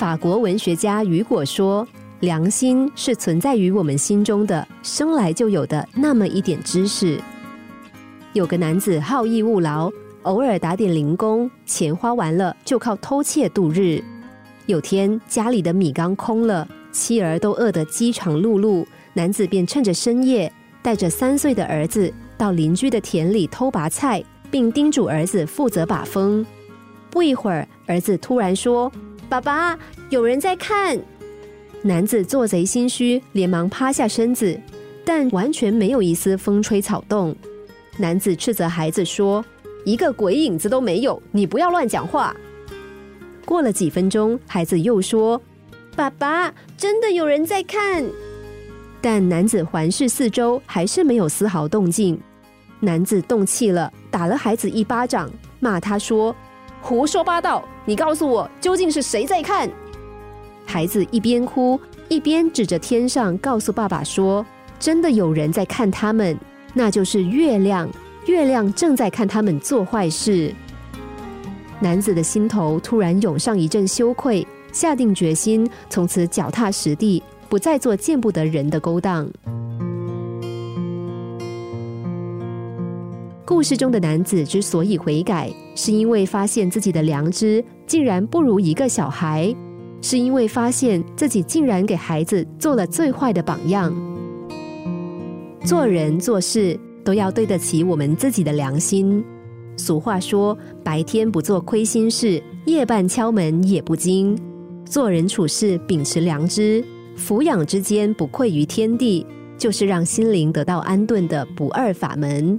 法国文学家雨果说：“良心是存在于我们心中的，生来就有的那么一点知识。”有个男子好逸恶劳，偶尔打点零工，钱花完了就靠偷窃度日。有天家里的米缸空了，妻儿都饿得饥肠辘辘，男子便趁着深夜，带着三岁的儿子到邻居的田里偷拔菜，并叮嘱儿子负责把风。不一会儿，儿子突然说：“爸爸，有人在看。”男子做贼心虚，连忙趴下身子，但完全没有一丝风吹草动。男子斥责孩子说：“一个鬼影子都没有，你不要乱讲话。”过了几分钟，孩子又说：“爸爸，真的有人在看。”但男子环视四周，还是没有丝毫动静。男子动气了，打了孩子一巴掌，骂他说：“胡说八道！你告诉我，究竟是谁在看？”孩子一边哭一边指着天上，告诉爸爸说：“真的有人在看他们，那就是月亮，月亮正在看他们做坏事。”男子的心头突然涌上一阵羞愧，下定决心从此脚踏实地，不再做见不得人的勾当。故事中的男子之所以悔改，是因为发现自己的良知竟然不如一个小孩，是因为发现自己竟然给孩子做了最坏的榜样。做人做事都要对得起我们自己的良心。俗话说：“白天不做亏心事，夜半敲门也不惊。”做人处事秉持良知，抚养之间不愧于天地，就是让心灵得到安顿的不二法门。